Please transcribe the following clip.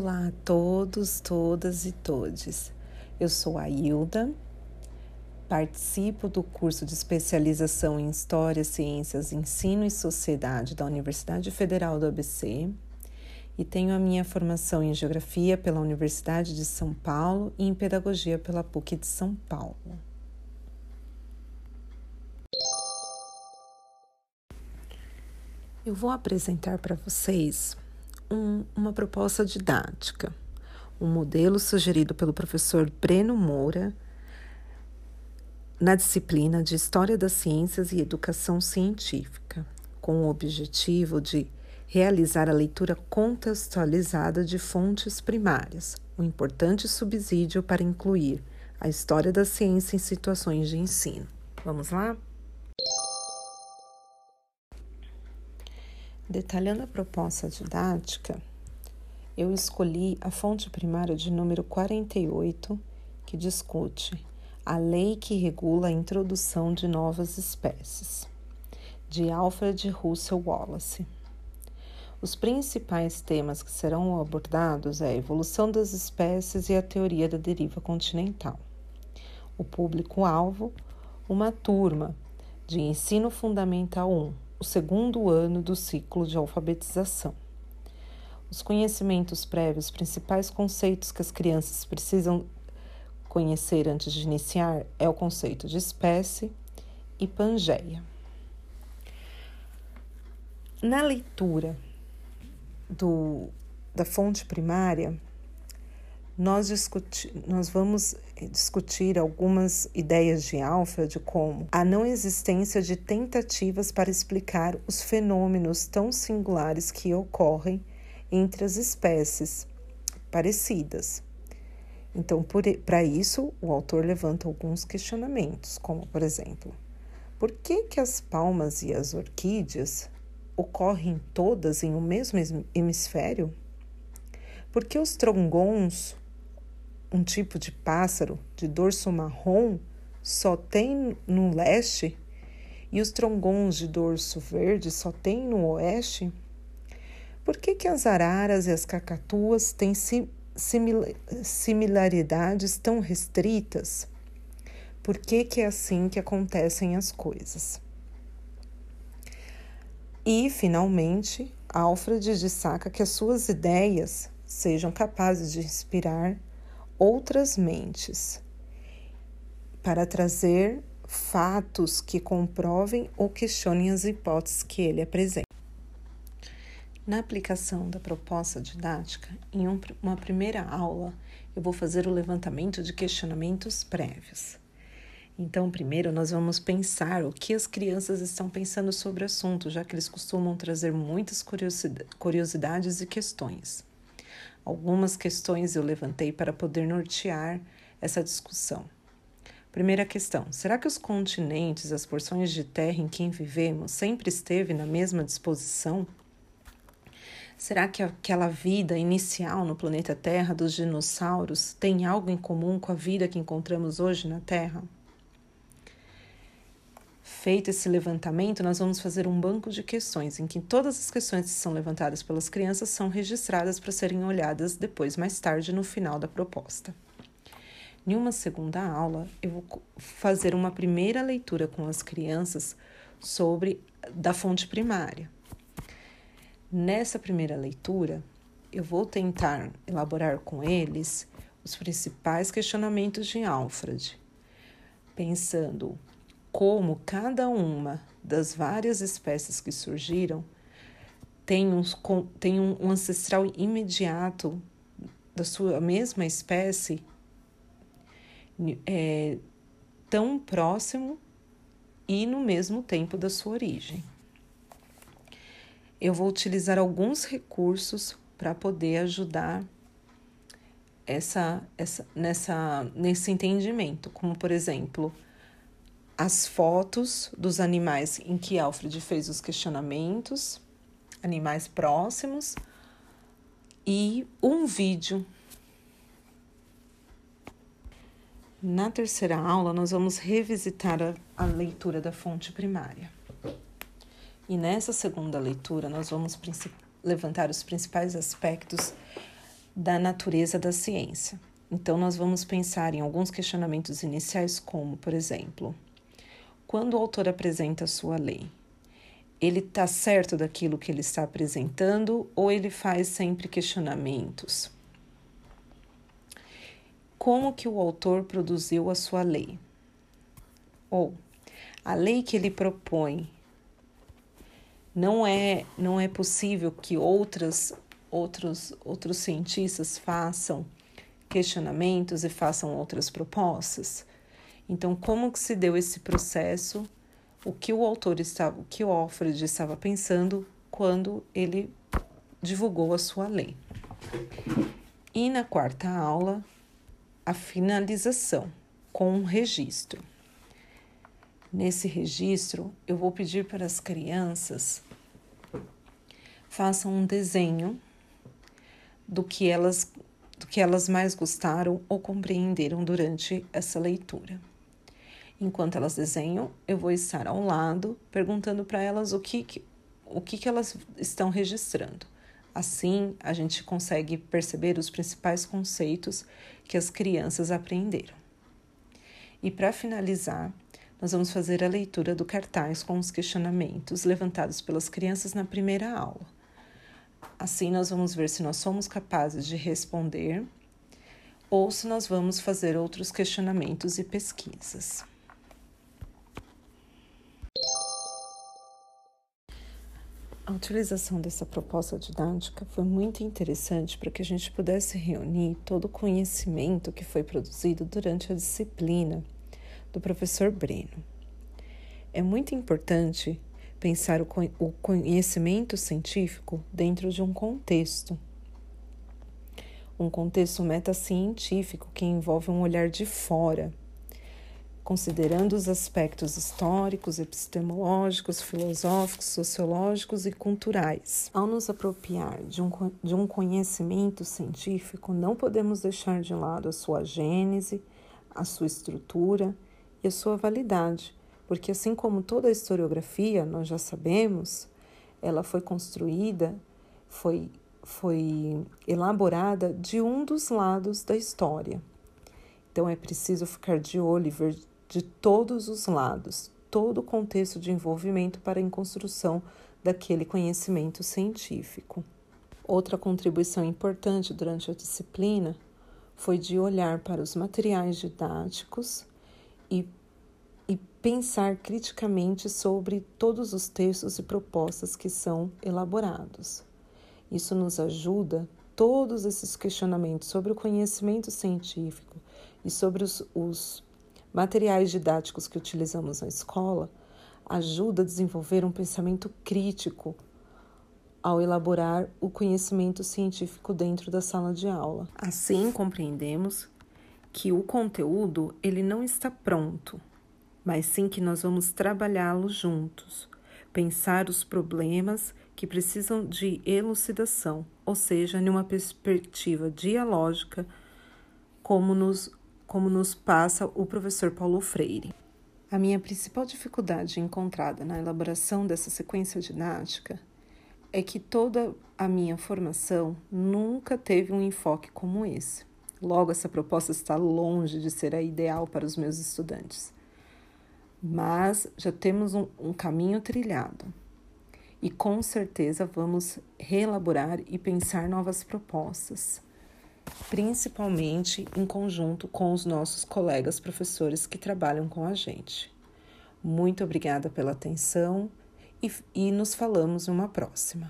Olá a todos, todas e todes. Eu sou a Hilda, participo do curso de especialização em História, Ciências, Ensino e Sociedade da Universidade Federal do ABC e tenho a minha formação em Geografia pela Universidade de São Paulo e em Pedagogia pela PUC de São Paulo. Eu vou apresentar para vocês um, uma proposta didática, um modelo sugerido pelo professor Breno Moura na disciplina de História das Ciências e Educação Científica, com o objetivo de realizar a leitura contextualizada de fontes primárias, um importante subsídio para incluir a história da ciência em situações de ensino. Vamos lá? Detalhando a proposta didática, eu escolhi a fonte primária de número 48, que discute a lei que regula a introdução de novas espécies, de Alfred Russel Wallace. Os principais temas que serão abordados é a evolução das espécies e a teoria da deriva continental. O público-alvo, uma turma de ensino fundamental 1 o segundo ano do ciclo de alfabetização. Os conhecimentos prévios, principais conceitos que as crianças precisam conhecer antes de iniciar é o conceito de espécie e pangeia. Na leitura do, da fonte primária, nós, discuti nós vamos discutir algumas ideias de Alfred, como a não existência de tentativas para explicar os fenômenos tão singulares que ocorrem entre as espécies parecidas. Então, para isso, o autor levanta alguns questionamentos, como, por exemplo, por que, que as palmas e as orquídeas ocorrem todas em um mesmo hemisfério? Por que os trongons um tipo de pássaro de dorso marrom só tem no leste e os trongons de dorso verde só tem no oeste? Por que, que as araras e as cacatuas têm similaridades tão restritas? Por que, que é assim que acontecem as coisas? E, finalmente, Alfred destaca que as suas ideias sejam capazes de inspirar outras mentes para trazer fatos que comprovem ou questionem as hipóteses que ele apresenta. Na aplicação da proposta didática, em um, uma primeira aula, eu vou fazer o levantamento de questionamentos prévios. Então, primeiro, nós vamos pensar o que as crianças estão pensando sobre o assunto, já que eles costumam trazer muitas curiosidades e questões. Algumas questões eu levantei para poder nortear essa discussão. Primeira questão: será que os continentes, as porções de terra em que vivemos, sempre esteve na mesma disposição? Será que aquela vida inicial no planeta Terra dos dinossauros tem algo em comum com a vida que encontramos hoje na Terra? Feito esse levantamento, nós vamos fazer um banco de questões em que todas as questões que são levantadas pelas crianças são registradas para serem olhadas depois, mais tarde, no final da proposta. Em uma segunda aula, eu vou fazer uma primeira leitura com as crianças sobre da fonte primária. Nessa primeira leitura, eu vou tentar elaborar com eles os principais questionamentos de Alfred, pensando como cada uma das várias espécies que surgiram tem, tem um ancestral imediato da sua mesma espécie é, tão próximo e no mesmo tempo da sua origem. Eu vou utilizar alguns recursos para poder ajudar essa, essa, nessa, nesse entendimento, como por exemplo, as fotos dos animais em que Alfred fez os questionamentos, animais próximos, e um vídeo. Na terceira aula, nós vamos revisitar a, a leitura da fonte primária. E nessa segunda leitura, nós vamos levantar os principais aspectos da natureza da ciência. Então, nós vamos pensar em alguns questionamentos iniciais, como, por exemplo, quando o autor apresenta a sua lei, ele está certo daquilo que ele está apresentando ou ele faz sempre questionamentos? Como que o autor produziu a sua lei? Ou a lei que ele propõe não é não é possível que outras outros outros cientistas façam questionamentos e façam outras propostas. Então, como que se deu esse processo? O que o autor estava, o que o Alfred estava pensando quando ele divulgou a sua lei. E na quarta aula, a finalização com um registro. Nesse registro, eu vou pedir para as crianças façam um desenho do que elas do que elas mais gostaram ou compreenderam durante essa leitura. Enquanto elas desenham, eu vou estar ao lado perguntando para elas o que, que o que, que elas estão registrando. Assim, a gente consegue perceber os principais conceitos que as crianças aprenderam. E para finalizar, nós vamos fazer a leitura do cartaz com os questionamentos levantados pelas crianças na primeira aula. Assim, nós vamos ver se nós somos capazes de responder ou se nós vamos fazer outros questionamentos e pesquisas. A utilização dessa proposta didática foi muito interessante para que a gente pudesse reunir todo o conhecimento que foi produzido durante a disciplina do professor Breno. É muito importante pensar o conhecimento científico dentro de um contexto. Um contexto metacientífico que envolve um olhar de fora, considerando os aspectos históricos, epistemológicos, filosóficos, sociológicos e culturais. Ao nos apropriar de um, de um conhecimento científico, não podemos deixar de lado a sua gênese, a sua estrutura e a sua validade porque assim como toda a historiografia, nós já sabemos, ela foi construída, foi, foi elaborada de um dos lados da história. Então é preciso ficar de olho e ver de todos os lados, todo o contexto de envolvimento para a construção daquele conhecimento científico. Outra contribuição importante durante a disciplina foi de olhar para os materiais didáticos e e pensar criticamente sobre todos os textos e propostas que são elaborados. Isso nos ajuda, todos esses questionamentos sobre o conhecimento científico e sobre os, os materiais didáticos que utilizamos na escola, ajuda a desenvolver um pensamento crítico ao elaborar o conhecimento científico dentro da sala de aula. Assim, compreendemos que o conteúdo ele não está pronto, mas sim que nós vamos trabalhá-lo juntos, pensar os problemas que precisam de elucidação, ou seja, numa perspectiva dialógica, como nos, como nos passa o professor Paulo Freire. A minha principal dificuldade encontrada na elaboração dessa sequência didática é que toda a minha formação nunca teve um enfoque como esse. Logo, essa proposta está longe de ser a ideal para os meus estudantes mas já temos um, um caminho trilhado e com certeza vamos reelaborar e pensar novas propostas, principalmente em conjunto com os nossos colegas professores que trabalham com a gente. Muito obrigada pela atenção e, e nos falamos numa próxima.